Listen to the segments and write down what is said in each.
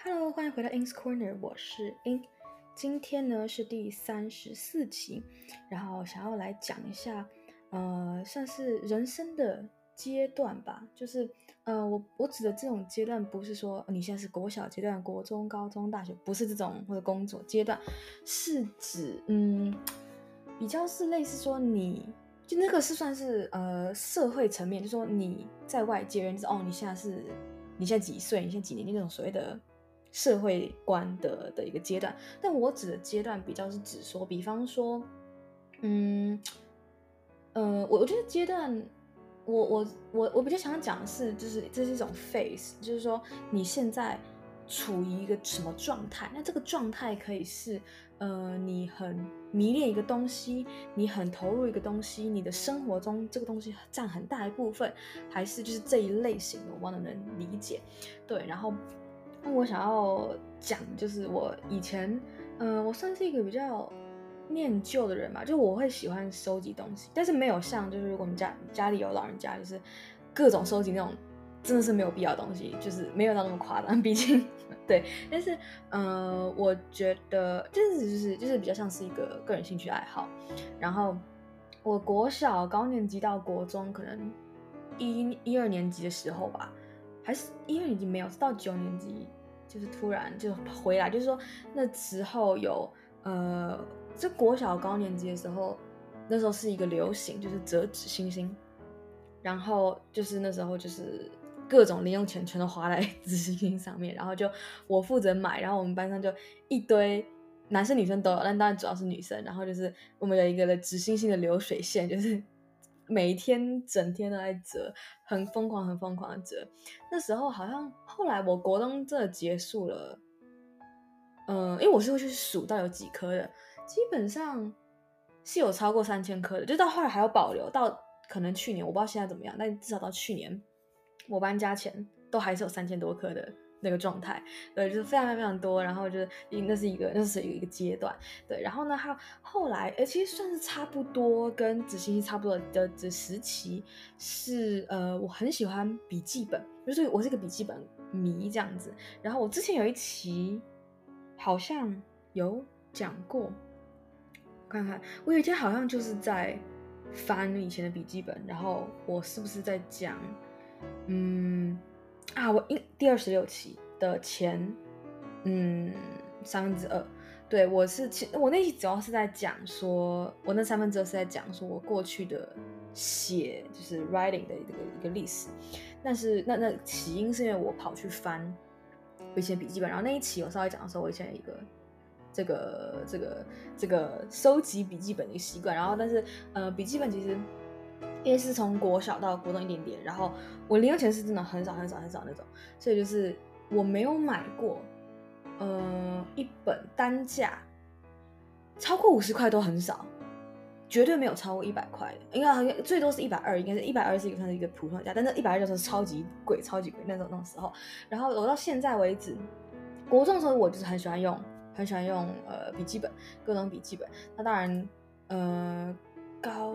Hello，欢迎回到 In's Corner，我是 Ink，。今天呢是第三十四期，然后想要来讲一下，呃，算是人生的阶段吧。就是，呃，我我指的这种阶段，不是说你现在是国小阶段、国中、高中、大学，不是这种或者工作阶段，是指，嗯，比较是类似说你，就那个是算是呃社会层面，就是说你在外界人知道哦，你现在是，你现在几岁？你现在几年？那种所谓的。社会观的的一个阶段，但我指的阶段比较是指说，比方说，嗯，呃，我我觉得阶段，我我我我比较想讲的是，就是这是一种 phase，就是说你现在处于一个什么状态？那这个状态可以是，呃，你很迷恋一个东西，你很投入一个东西，你的生活中这个东西占很大一部分，还是就是这一类型的，我忘了能理解，对，然后。那我想要讲，就是我以前，嗯、呃，我算是一个比较念旧的人吧，就我会喜欢收集东西，但是没有像，就是如果我们家家里有老人家，就是各种收集那种，真的是没有必要的东西，就是没有到那么夸张，毕竟对。但是，呃，我觉得就是就是就是比较像是一个个人兴趣爱好。然后，我国小高年级到国中，可能一一二年级的时候吧。还是一二年级没有，到九年级就是突然就回来，就是说那时候有呃，这国小高年级的时候，那时候是一个流行，就是折纸星星，然后就是那时候就是各种零用钱全都花在 纸星星上面，然后就我负责买，然后我们班上就一堆男生女生都有，但当然主要是女生，然后就是我们有一个的纸星星的流水线，就是。每天整天都在折，很疯狂，很疯狂的折。那时候好像后来我国中这结束了，嗯，因为我是会去数到有几颗的，基本上是有超过三千颗的，就到后来还有保留，到可能去年我不知道现在怎么样，但至少到去年我搬家前都还是有三千多颗的。那个状态，对，就是非常非常多，然后就是，那是一个，那是一个阶段，对，然后呢，还有后来，呃，其实算是差不多，跟纸星星差不多的的时期，是，呃，我很喜欢笔记本，就是我是个笔记本迷这样子，然后我之前有一期好像有讲过，看看，我有一天好像就是在翻以前的笔记本，然后我是不是在讲，嗯。啊，我一第二十六期的前，嗯，三分之二，对，我是其我那期主要是在讲说，我那三分之二是在讲说我过去的写就是 writing 的一个一个历史，但是那那起因是因为我跑去翻我以前笔记本，然后那一期我稍微讲的时候，我以前有一个这个这个这个收集笔记本的习惯，然后但是呃笔记本其实。因为是从国小到国中一点点，然后我零用钱是真的很少很少很少那种，所以就是我没有买过，呃，一本单价超过五十块都很少，绝对没有超过一百块的，应该好像最多是一百二，应该是一百二是一个算是一个普通价，但是一百二就是超级贵超级贵那种那种时候。然后我到现在为止，国中的时候我就是很喜欢用很喜欢用呃笔记本，各种笔记本。那当然，呃。高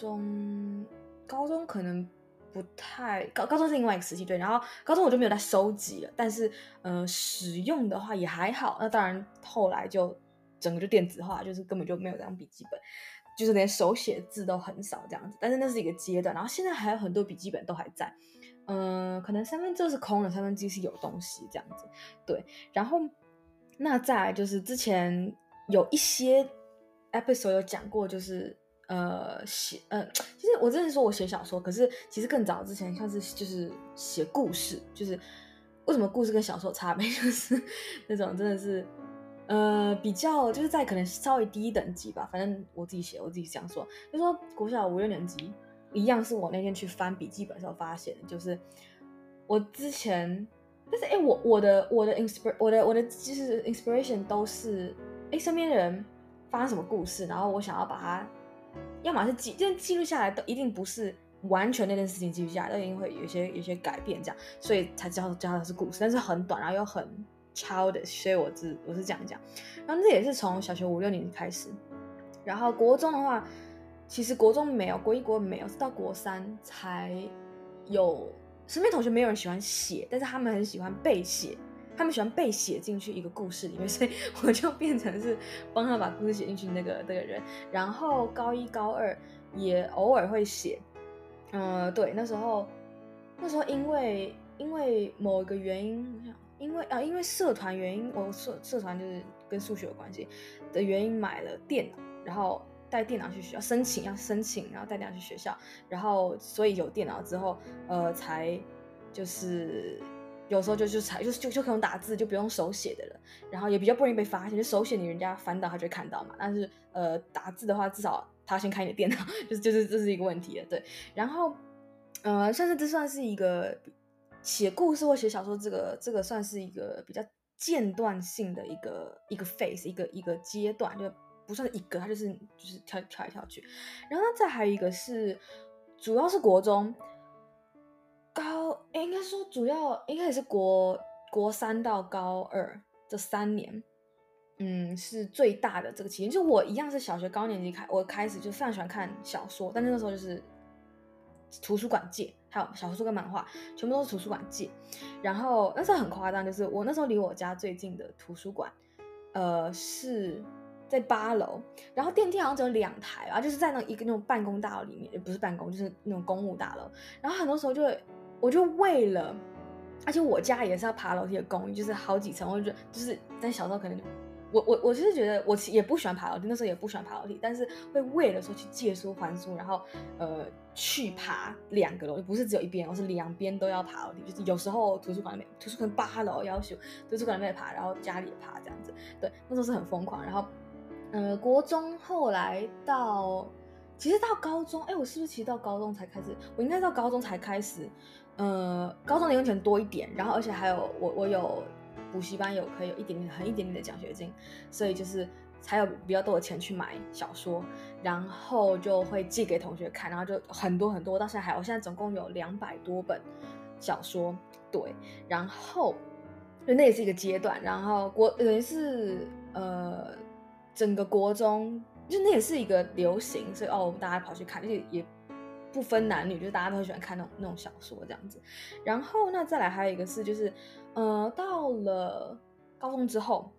中，高中可能不太高，高中是另外一个时期对，然后高中我就没有再收集了，但是呃使用的话也还好。那当然后来就整个就电子化，就是根本就没有这样笔记本，就是连手写字都很少这样子。但是那是一个阶段，然后现在还有很多笔记本都还在，嗯、可能三分之二是空的，三分之一是有东西这样子。对，然后那再就是之前有一些 episode 有讲过，就是。呃，写呃，其实我真的说我写小说，可是其实更早之前像是就是写故事，就是为什么故事跟小说差别，就是那种真的是呃比较就是在可能稍微低一等级吧，反正我自己写我自己这样说，就说国小五六年级一样是我那天去翻笔记本时候发现，就是我之前，但是哎，我我的我的 inspir 我的我的就是 inspiration 都是哎身边的人发生什么故事，然后我想要把它。要么是记，这记录下来都一定不是完全那件事情记录下来，都一定会有些有些改变，这样，所以才叫叫它是故事，但是很短，然后又很 childish，所以我是我是这样讲。然后这也是从小学五六年级开始，然后国中的话，其实国中没有，国一国没有，是到国三才有。身边同学没有人喜欢写，但是他们很喜欢背写，他们喜欢被写进去一个故事里面，所以我就变成是帮他把故事写进去那个那个人。然后高一高二也偶尔会写，嗯、对，那时候那时候因为因为某一个原因，因为啊因为社团原因，我社社团就是跟数学有关系的原因买了电脑，然后带电脑去学校申请要申请，然后带电脑去学校，然后所以有电脑之后，呃，才就是。有时候就就才就就就可以用打字，就不用手写的了，然后也比较不容易被发现。就手写你人家翻到他就会看到嘛，但是呃打字的话，至少他先开你的电脑，就是就是这是一个问题了，对。然后呃，算是这算是一个写故事或写小说，这个这个算是一个比较间断性的一个一个 phase，一个一个阶段，就不算是一个，它就是就是跳跳来跳去。然后，再还有一个是，主要是国中。高应该说主要应该也是国国三到高二这三年，嗯，是最大的这个期间。就我一样是小学高年级开，我开始就非常喜欢看小说，但是那时候就是图书馆借，还有小说跟漫画，全部都是图书馆借。然后那时候很夸张，就是我那时候离我家最近的图书馆，呃，是在八楼，然后电梯好像只有两台啊，就是在那一个那种办公大楼里面，也不是办公，就是那种公务大楼。然后很多时候就会。我就为了，而且我家也是要爬楼梯的公寓，就是好几层。我就觉得，就是在小时候可能，我我我就是觉得我其实也不喜欢爬楼梯，那时候也不喜欢爬楼梯，但是会为了说去借书还书，然后呃去爬两个楼，不是只有一边，我是两边都要爬楼梯。就是有时候图书馆里面，图书馆八楼要求图书馆里面爬，然后家里也爬这样子。对，那时候是很疯狂。然后，呃，国中后来到，其实到高中，哎，我是不是其实到高中才开始？我应该到高中才开始。呃，高中零用钱多一点，然后而且还有我我有补习班有可以有一点点很一点点的奖学金，所以就是才有比较多的钱去买小说，然后就会寄给同学看，然后就很多很多，到现在还有，我现在总共有两百多本小说，对，然后就，那也是一个阶段，然后国等于是呃整个国中就那也是一个流行，所以哦大家跑去看，而且也。不分男女，就是大家都很喜欢看那种那种小说这样子。然后那再来还有一个是，就是呃，到了高中之后，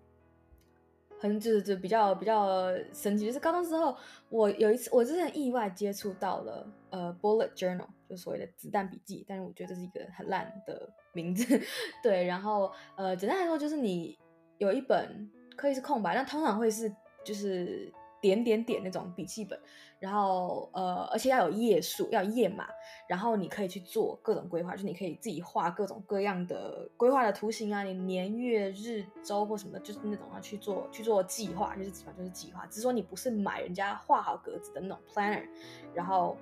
很就是就比较比较神奇，就是高中之后，我有一次我之前意外接触到了呃 bullet journal，就所谓的子弹笔记，但是我觉得这是一个很烂的名字。对，然后呃，简单来说就是你有一本可以是空白，但通常会是就是。点点点那种笔记本，然后呃，而且要有页数，要页码，然后你可以去做各种规划，就是你可以自己画各种各样的规划的图形啊，你年月日周或什么的，就是那种要去做去做计划，就是基本上就是计划，只是说你不是买人家画好格子的那种 planner，然后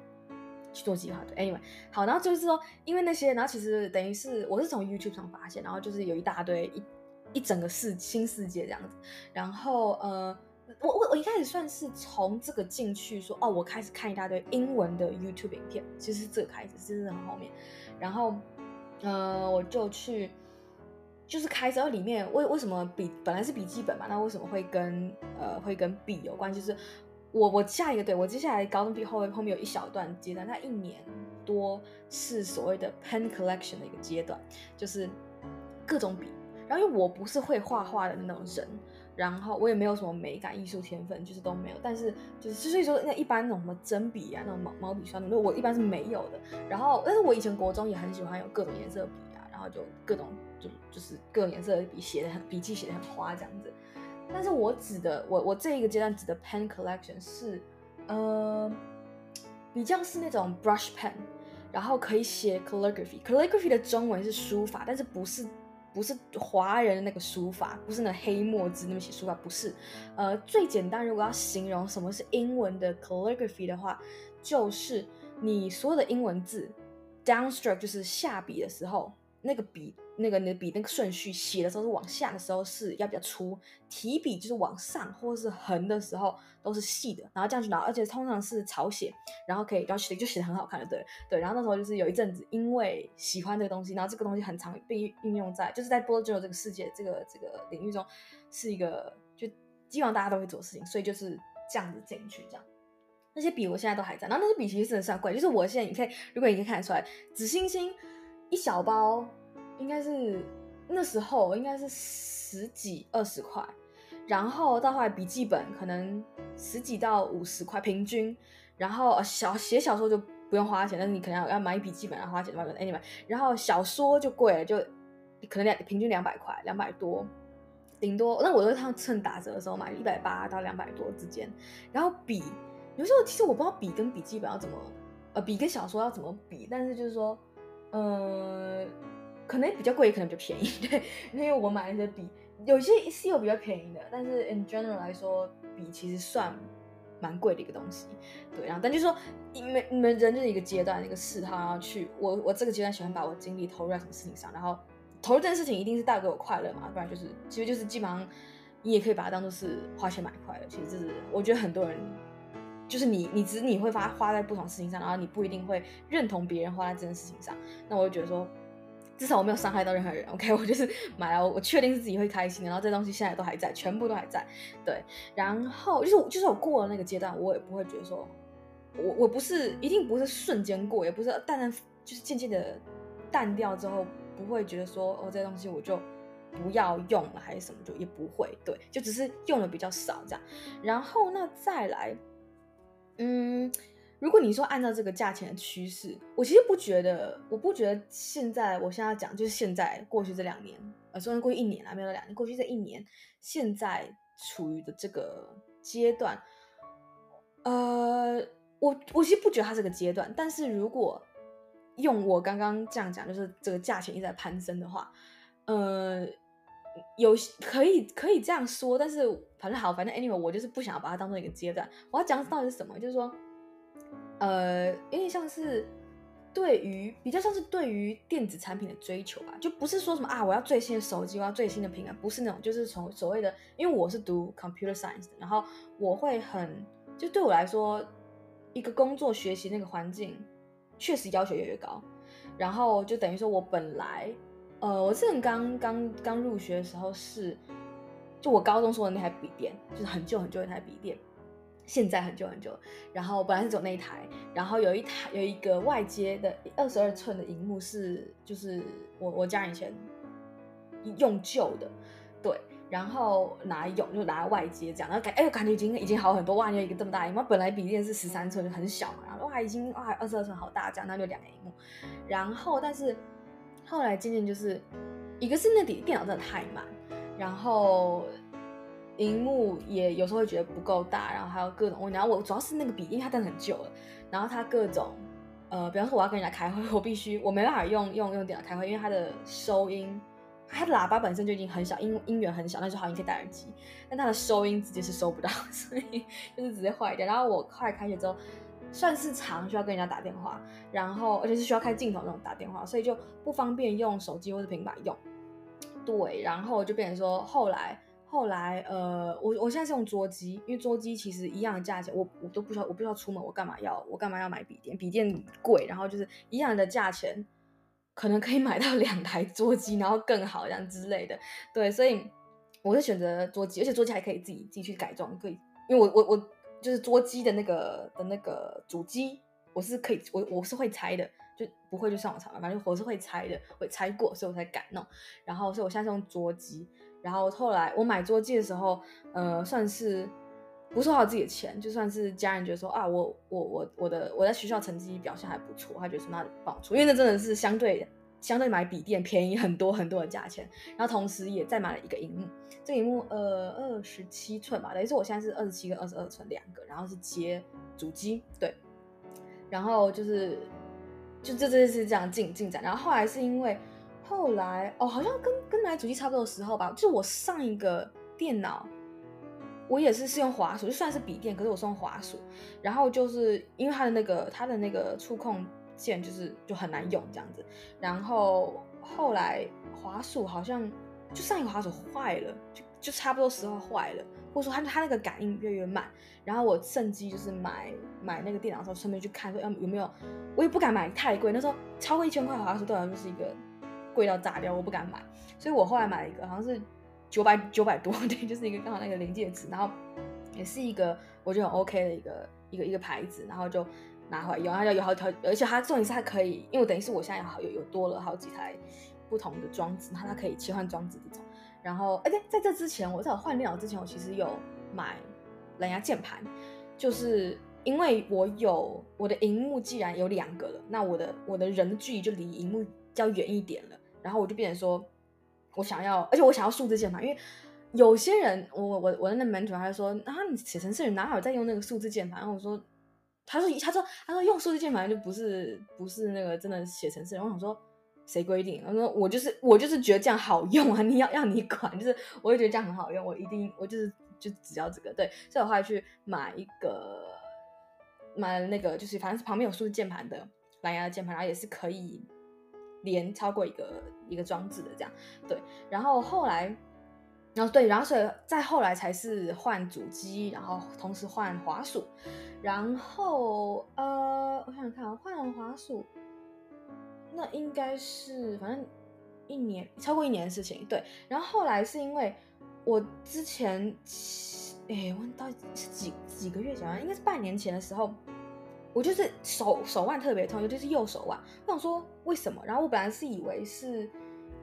去做计划。对，anyway，好，然后就是说，因为那些，然后其实等于是我是从 YouTube 上发现，然后就是有一大堆一一整个世新世界这样子，然后呃。我我我一开始算是从这个进去说哦，我开始看一大堆英文的 YouTube 影片，其实是这个开始，其实是很后面，然后呃我就去就是开始，然后里面为为什么笔本来是笔记本嘛，那为什么会跟呃会跟笔有关？就是我我下一个对我接下来高中毕业后后面有一小段阶段，那一年多是所谓的 pen collection 的一个阶段，就是各种笔，然后因为我不是会画画的那种人。然后我也没有什么美感、艺术天分，就是都没有。但是就是所以说，那一般那种什么针笔啊，那种毛毛笔刷，那种我一般是没有的。然后，但是我以前国中也很喜欢有各种颜色笔啊，然后就各种就就是各种颜色的笔写的很笔记写的很花这样子。但是我指的我我这一个阶段指的 pen collection 是呃比较是那种 brush pen，然后可以写 calligraphy。calligraphy 的中文是书法，但是不是。不是华人的那个书法，不是那黑墨字那么写书法，不是。呃，最简单，如果要形容什么是英文的 calligraphy 的话，就是你所有的英文字 downstroke 就是下笔的时候。那个笔，那个你的笔那个顺序写的时候是往下的时候是要比较粗，提笔就是往上或者是横的时候都是细的，然后这样去拿，而且通常是草写，然后可以，然后写就写的很好看的，对对。然后那时候就是有一阵子，因为喜欢这个东西，然后这个东西很常被运用在，就是在 bullet journal 这个世界这个这个领域中，是一个就基本上大家都会做事情，所以就是这样子进去这样。那些笔我现在都还在，然后那些笔其实真的算贵，就是我现在你可以，如果你可以看得出来，紫星星。一小包应该是那时候应该是十几二十块，然后到后来笔记本可能十几到五十块平均，然后小写小说就不用花钱，但是你可能要要买笔记本要花钱的话，anyway，然后小说就贵了，就可能两平均两百块，两百多，顶多那我都是趁打折的时候买一百八到两百多之间，然后笔有时候其实我不知道笔跟笔记本要怎么，呃，笔跟小说要怎么比，但是就是说，呃。可能比较贵，也可能比较便宜，对，因为我买那些笔，有些是有比较便宜的，但是 in general 来说，笔其实算蛮贵的一个东西，对，然后但就是说，你们你们人就是一个阶段，一个嗜好，然后去我我这个阶段喜欢把我精力投入在什么事情上，然后投入这件事情一定是带给我快乐嘛，不然就是其实就是基本上你也可以把它当做是花钱买快乐，其实这是我觉得很多人就是你你只你会发花在不同事情上，然后你不一定会认同别人花在这件事情上，那我就觉得说。至少我没有伤害到任何人，OK，我就是买了，我确定是自己会开心的，然后这东西现在都还在，全部都还在，对，然后就是就是我过了那个阶段，我也不会觉得说，我我不是一定不是瞬间过，也不是淡淡就是渐渐的淡掉之后，不会觉得说哦这东西我就不要用了还是什么，就也不会，对，就只是用的比较少这样，然后那再来，嗯。如果你说按照这个价钱的趋势，我其实不觉得，我不觉得现在我现在要讲就是现在过去这两年，呃，虽然过去一年还没有两年，过去这一年，现在处于的这个阶段，呃，我我其实不觉得它是个阶段，但是如果用我刚刚这样讲，就是这个价钱一直在攀升的话，呃，有可以可以这样说，但是反正好，反正 anyway，我就是不想要把它当做一个阶段，我要讲到底是什么，就是说。呃，有点像是对于比较像是对于电子产品的追求吧，就不是说什么啊，我要最新的手机，我要最新的平板，不是那种，就是从所谓的，因为我是读 computer science，然后我会很，就对我来说，一个工作学习那个环境确实要求越来越高，然后就等于说我本来，呃，我之前刚刚刚入学的时候是，就我高中说的那台笔电，就是很旧很旧的那台笔电。现在很久很久，然后本来是走那一台，然后有一台有一个外接的二十二寸的荧幕是，就是我我家以前用旧的，对，然后拿来用就拿来外接这样，然后感哎我感觉已经已经好很多，哇，有一个这么大荧幕，本来笔电是十三寸很小嘛，然后哇已经哇二十二寸好大这样，那就两个荧幕，然后但是后来渐渐就是一个是那电电脑真的太慢，然后。荧幕也有时候会觉得不够大，然后还有各种问题。然后我主要是那个笔，因为它真的很旧了。然后它各种，呃，比方说我要跟人家开会，我必须我没办法用用用电脑开会，因为它的收音，它的喇叭本身就已经很小，音音源很小，那就好，你可以戴耳机。但它的收音直接是收不到，所以就是直接坏掉。然后我后来开学之后，算是常需要跟人家打电话，然后而且是需要开镜头那种打电话，所以就不方便用手机或者平板用。对，然后就变成说后来。后来，呃，我我现在是用桌机，因为桌机其实一样的价钱，我我都不需要，我不需要出门，我干嘛要我干嘛要买笔电？笔电贵，然后就是一样的价钱，可能可以买到两台桌机，然后更好这样之类的。对，所以我是选择桌机，而且桌机还可以自己自己去改装，可以，因为我我我就是桌机的那个的那个主机，我是可以，我我是会拆的，就不会就上网查嘛，反正我是会拆的，会拆过，所以我才敢弄。然后，所以我现在是用桌机。然后后来我买桌机的时候，呃，算是不是花自己的钱，就算是家人觉得说啊，我我我我的我在学校成绩表现还不错，他觉得说那帮我出，因为那真的是相对相对买笔电便宜很多很多的价钱。然后同时也再买了一个荧幕，这个荧幕呃二十七寸吧，等于说我现在是二十七跟二十二寸两个，然后是接主机，对，然后就是就这这是这样进进展，然后后来是因为。后来哦，好像跟跟买主机差不多的时候吧，就是我上一个电脑，我也是是用滑鼠，就算是笔电，可是我是用滑鼠，然后就是因为它的那个它的那个触控键就是就很难用这样子，然后后来滑鼠好像就上一个滑鼠坏了，就就差不多时候坏了，或者说它它那个感应越来越慢，然后我趁机就是买买那个电脑的时候顺便去看说要有没有，我也不敢买太贵，那时候超过一千块滑鼠对我来说是一个。贵到炸掉，我不敢买，所以我后来买了一个，好像是九百九百多，对，就是一个刚好那个临界值，然后也是一个我觉得很 OK 的一个一个一个牌子，然后就拿回来用，它就有好条，而且它重点是它可以，因为我等于是我现在有有有多了好几台不同的装置，它它可以切换装置这种。然后，哎，对，在这之前，我在我换电脑之前，我其实有买蓝牙键盘，就是因为我有我的荧幕既然有两个了，那我的我的人的距离就离荧幕较远一点了，然后我就变成说，我想要，而且我想要数字键盘，因为有些人，我我我的那 mentor 他就说，啊，你写程式人哪有在用那个数字键盘？然后我说，他说他说他说用数字键盘就不是不是那个真的写程式人，我想说。谁规定？他说我就是我就是觉得这样好用啊！你要要你管，就是我也觉得这样很好用，我一定我就是就只要这个对，所以我后来去买一个买那个就是反正是旁边有数字键盘的蓝牙的键盘，然后也是可以连超过一个一个装置的这样对，然后后来然后对，然后所以再后来才是换主机，然后同时换滑鼠，然后呃我想想看啊，换了滑鼠。那应该是反正一年超过一年的事情，对。然后后来是因为我之前，哎，我到底是几几个月前，应该是半年前的时候，我就是手手腕特别痛，尤其是右手腕。我想说为什么？然后我本来是以为是，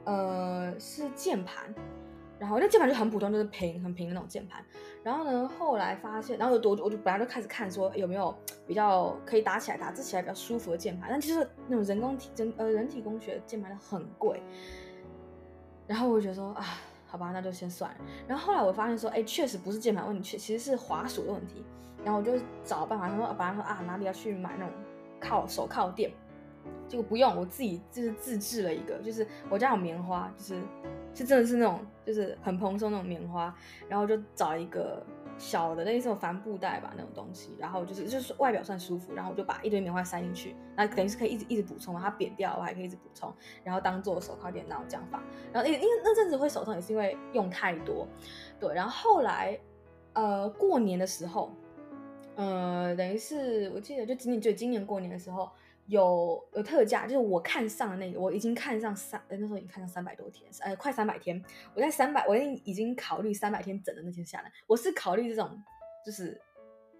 呃，是键盘。然后那键盘就很普通，就是平很平的那种键盘。然后呢，后来发现，然后我就我就本来就开始看说有没有比较可以打起来、打字起来比较舒服的键盘。但其实那种人工体人呃人体工学键盘很贵。然后我就觉得说啊，好吧，那就先算了。然后后来我发现说，哎，确实不是键盘问题，确其实是滑鼠的问题。然后我就找办法，他说本来说啊哪里要去买那种靠手靠垫，结果不用，我自己就是自制了一个，就是我家有棉花，就是。是真的是那种，就是很蓬松那种棉花，然后就找一个小的类似帆布袋吧那种东西，然后就是就是外表算舒服，然后我就把一堆棉花塞进去，那等于是可以一直一直补充，它扁掉我还可以一直补充，然后当做手靠垫那种这样放，然后因因为那阵子会手痛也是因为用太多，对，然后后来呃过年的时候，呃等于是我记得就今年就今年过年的时候。有有特价，就是我看上的那个，我已经看上三，那时候已经看上三百多天，呃，快三百天。我在三百，我已经已经考虑三百天整的那天下来，我是考虑这种，就是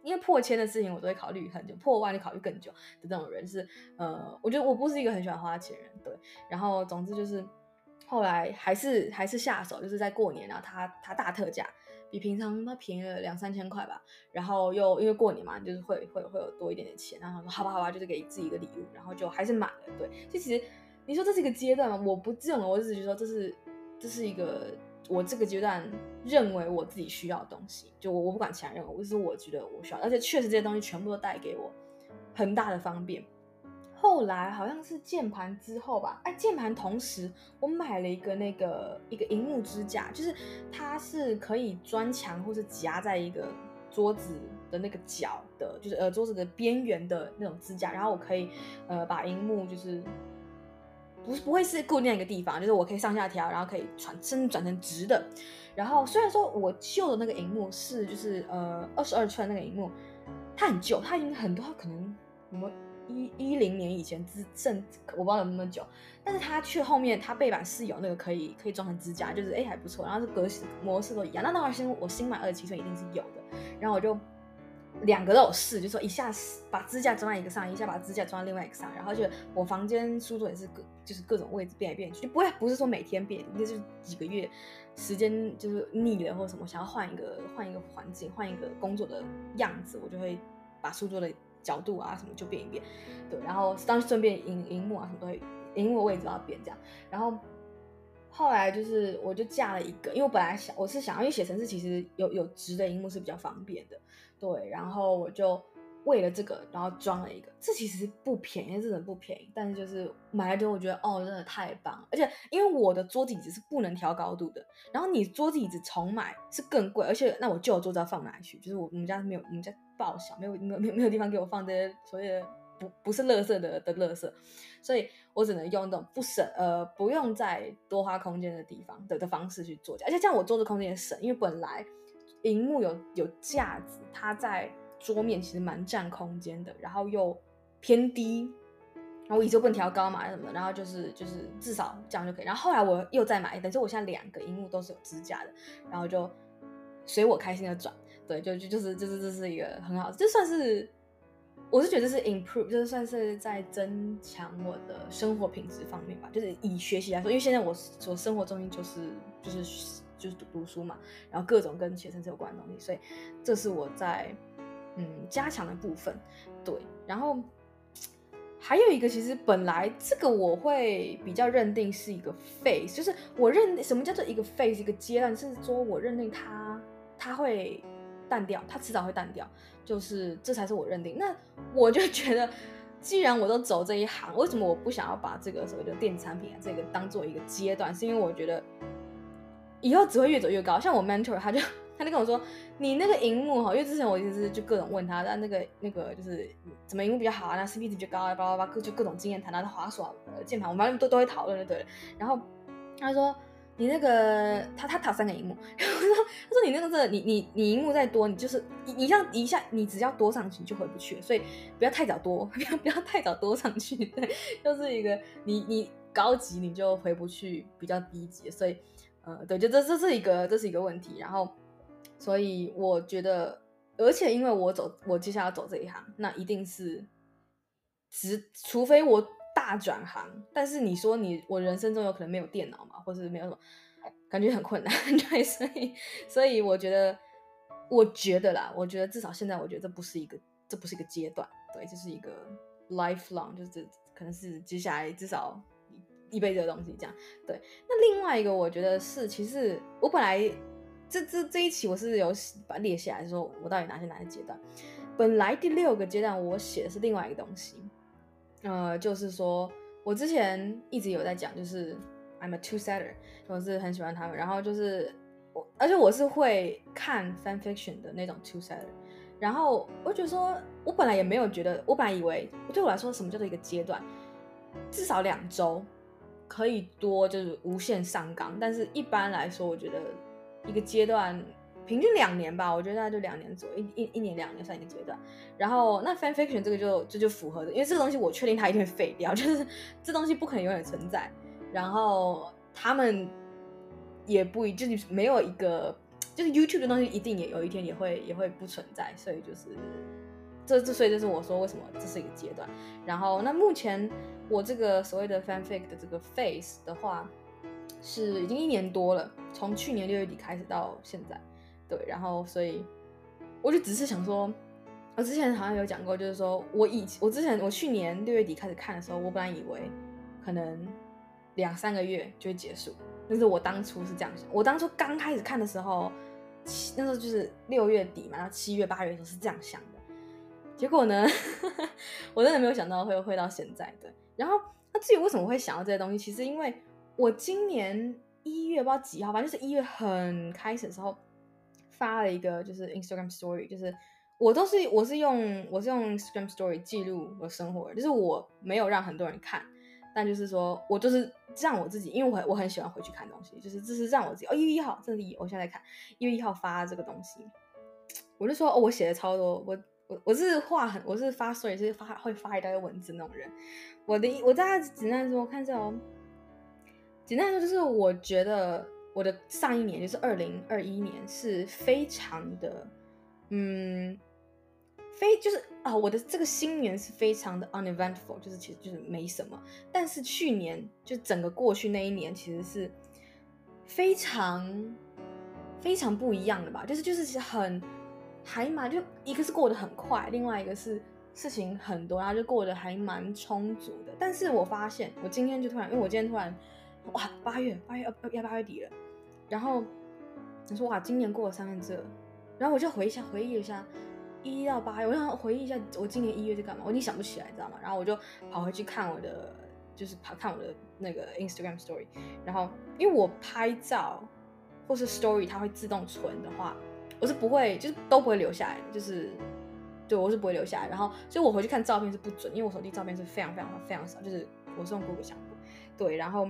因为破千的事情，我都会考虑很久，破万就考虑更久的这种人是，呃，我觉得我不是一个很喜欢花钱的人，对。然后总之就是后来还是还是下手，就是在过年，然后他他大特价。比平常它便宜了两三千块吧，然后又因为过年嘛，就是会会会有多一点点钱，然后说好吧好吧，就是给自己一个礼物，然后就还是买了。对，就其实你说这是一个阶段嘛，我不认为，我只是觉得说这是这是一个我这个阶段认为我自己需要的东西，就我我不管其他人，我只是我觉得我需要，而且确实这些东西全部都带给我很大的方便。后来好像是键盘之后吧，哎，键盘同时我买了一个那个一个荧幕支架，就是它是可以钻墙或是夹在一个桌子的那个角的，就是呃桌子的边缘的那种支架，然后我可以呃把荧幕就是不不会是固定一个地方，就是我可以上下调，然后可以转身转成直的。然后虽然说我旧的那个荧幕是就是呃二十二寸那个荧幕，它很旧，它已经很多它可能什么。一一零年以前，支剩我不知道有那么久，但是它却后面它背板是有那个可以可以装成支架，就是哎还不错，然后是格式模式都一样。那那会儿新我新买二十七寸一定是有的，然后我就两个都有试，就说一下把支架装在一个上，一下把支架装在另外一个上，然后就我房间书桌也是各就是各种位置变来变去，就不会不是说每天变，那就是几个月时间就是腻了或者什么想要换一个换一个环境换一个工作的样子，我就会把书桌的。角度啊什么就变一变，对，然后当顺便荧荧幕啊什么东西，荧幕位置都要变这样，然后后来就是我就架了一个，因为我本来想我是想要，因为写程式其实有有直的荧幕是比较方便的，对，然后我就为了这个然后装了一个，这其实不便宜，真的不便宜，但是就是买了之后我觉得哦真的太棒了，而且因为我的桌子椅子是不能调高度的，然后你桌子椅子重买是更贵，而且那我旧桌子要放哪去？就是我我们家没有我们家。爆小，没有没有没有没有地方给我放这些所谓的不不是垃圾的的垃圾，所以我只能用那种不省呃不用再多花空间的地方的的方式去做，而且这样我桌子空间也省，因为本来荧幕有有架子，它在桌面其实蛮占空间的，然后又偏低，然后我椅子不能调高嘛什么的，然后就是就是至少这样就可以。然后后来我又再买一，等于我现在两个荧幕都是有支架的，然后就随我开心的转。对，就就就是就是这是一个很好，这算是我是觉得是 improve，就是算是在增强我的生活品质方面吧。就是以学习来说，因为现在我所生活中心就是就是就是读读书嘛，然后各种跟学生是有关的东西，所以这是我在嗯加强的部分。对，然后。还有一个，其实本来这个我会比较认定是一个 phase，就是我认什么叫做一个 phase，一个阶段，是说我认定它它会淡掉，它迟早会淡掉，就是这才是我认定。那我就觉得，既然我都走这一行，为什么我不想要把这个所谓的电子产品啊这个当做一个阶段？是因为我觉得以后只会越走越高。像我 mentor 他就。他就跟我说：“你那个荧幕哈，因为之前我一直就各种问他，那那个那个就是怎么荧幕比较好啊？那 CP 值比较高啊？叭叭叭，各就各种经验谈，他的滑鼠、呃、键盘，我们反正都都会讨论的，对了。然后他说你那个他他讨三个荧幕，然后他说他说你那个是你你你荧幕再多，你就是你你像一下你只要多上去你就回不去了，所以不要太早多，不要不要太早多上去，对，就是一个你你高级你就回不去比较低级，所以呃对，就这这是一个这是一个问题，然后。”所以我觉得，而且因为我走，我接下来要走这一行，那一定是，只除非我大转行。但是你说你我人生中有可能没有电脑嘛，或是没有什么，感觉很困难。对，所以所以我觉得，我觉得啦，我觉得至少现在，我觉得这不是一个，这不是一个阶段，对，这是一个 lifelong，就是可能是接下来至少一辈子的东西这样。对，那另外一个我觉得是，其实我本来。这这这一期我是有把它列下来，说我到底哪些哪些阶段。本来第六个阶段我写的是另外一个东西，呃，就是说我之前一直有在讲，就是 I'm a two-setter，我是很喜欢他们，然后就是我，而且我是会看 fan fiction 的那种 two-setter。然后我觉得说，我本来也没有觉得，我本来以为对我来说，什么叫做一个阶段？至少两周可以多，就是无限上纲。但是一般来说，我觉得。一个阶段，平均两年吧，我觉得大概就两年左右，一一一年两年算一个阶段。然后那 fan fiction 这个就这就，符合的，因为这个东西我确定它一定会废掉，就是这东西不可能永远存在。然后他们也不一，就是没有一个，就是 YouTube 的东西一定也有一天也会也会不存在，所以就是这这所以这是我说为什么这是一个阶段。然后那目前我这个所谓的 fanfic 的这个 phase 的话。是已经一年多了，从去年六月底开始到现在，对，然后所以我就只是想说，我之前好像有讲过，就是说我以我之前我去年六月底开始看的时候，我本来以为可能两三个月就会结束，但是我当初是这样想，我当初刚开始看的时候，那时候就是六月底嘛，然后七月八月的时候是这样想的，结果呢，我真的没有想到会会到现在的。然后那至于为什么会想到这些东西，其实因为。我今年一月不知道几号，反正就是一月很开始的时候发了一个就是 Instagram Story，就是我都是我是用我是用 Instagram Story 记录我生活，就是我没有让很多人看，但就是说我就是让我自己，因为我我很喜欢回去看东西，就是这是让我自己哦一月一号，这是一我现在看一月一号发这个东西，我就说哦我写的超多，我我我是画很我是发 Story 是发会发一大堆文字那种人，我的我大概简单说看一下哦。简单说就是，我觉得我的上一年就是二零二一年是非常的，嗯，非就是啊、我的这个新年是非常的 uneventful，就是其实就是没什么。但是去年就整个过去那一年其实是非常非常不一样的吧，就是就是其实很还蛮就一个是过得很快，另外一个是事情很多，然后就过得还蛮充足的。但是我发现我今天就突然，因为我今天突然。哇，八月八月要要八月底了，然后你说哇，今年过了三分之二，然后我就回一下回忆一下一到八月，我想回忆一下我今年一月在干嘛，我已经想不起来，你知道吗？然后我就跑回去看我的，就是跑看我的那个 Instagram Story，然后因为我拍照或是 Story 它会自动存的话，我是不会就是都不会留下来，就是对我是不会留下来，然后所以我回去看照片是不准，因为我手机照片是非常非常非常少，就是我是用 Google 相簿，对，然后。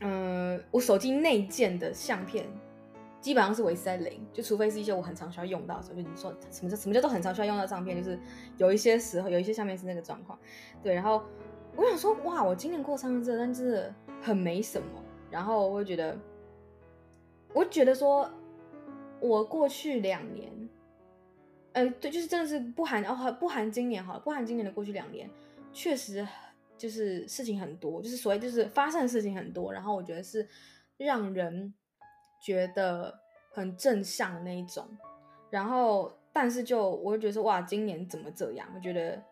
嗯，我手机内建的相片基本上是维持在零，就除非是一些我很常需要用到的时候，就你说什么叫什么叫做很常需要用到的照片，就是有一些时候有一些相片是那个状况，对。然后我想说，哇，我今年过三分之，但是很没什么。然后我会觉得，我觉得说，我过去两年呃，对，就是真的是不含哦，不含今年哈，不含今年的过去两年，确实就是事情很多，就是所谓就是发生的事情很多，然后我觉得是让人觉得很正向的那一种，然后但是就我就觉得说哇，今年怎么这样？我觉得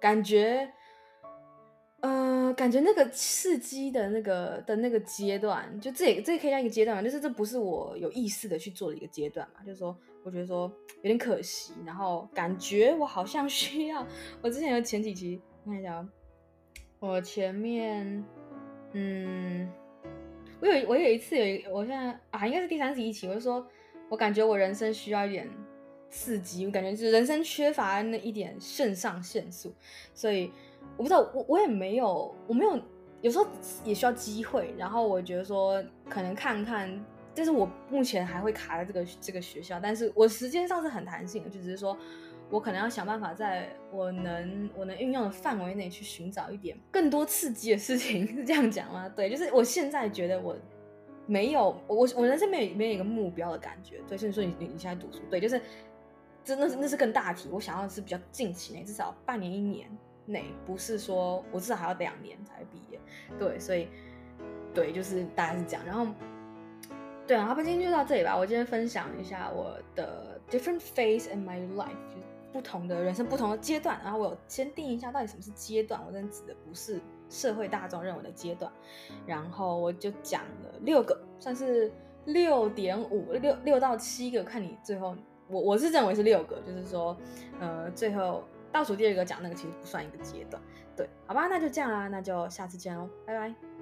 感觉。呃，感觉那个刺激的那个的那个阶段，就这也这也可以叫一个阶段嘛，就是这不是我有意识的去做的一个阶段嘛，就是说，我觉得说有点可惜，然后感觉我好像需要，我之前有前几期看一下，我前面，嗯，我有我有一次有，我现在啊，应该是第三十一期，我就说我感觉我人生需要一点刺激，我感觉就是人生缺乏那一点肾上腺素，所以。我不知道，我我也没有，我没有，有时候也需要机会。然后我觉得说，可能看看，但是我目前还会卡在这个这个学校，但是我时间上是很弹性的，就只是说我可能要想办法，在我能我能运用的范围内去寻找一点更多刺激的事情，是这样讲吗？对，就是我现在觉得我没有，我我人生没有没有一个目标的感觉。对，所以说你你现在读书，对，就是真的是那是更大题。我想要的是比较近期内，至少半年一年。内不是说我至少还要两年才毕业，对，所以对，就是大概是这样。然后，对啊，好吧，今天就到这里吧。我今天分享一下我的 different phase in my life，不同的人生不同的阶段。然后我先定一下到底什么是阶段，我真的指的不是社会大众认为的阶段。然后我就讲了六个，算是六点五六六到七个，看你最后，我我是认为是六个，就是说，呃，最后。倒数第二个讲那个其实不算一个阶段，对，好吧，那就这样啦，那就下次见喽，拜拜。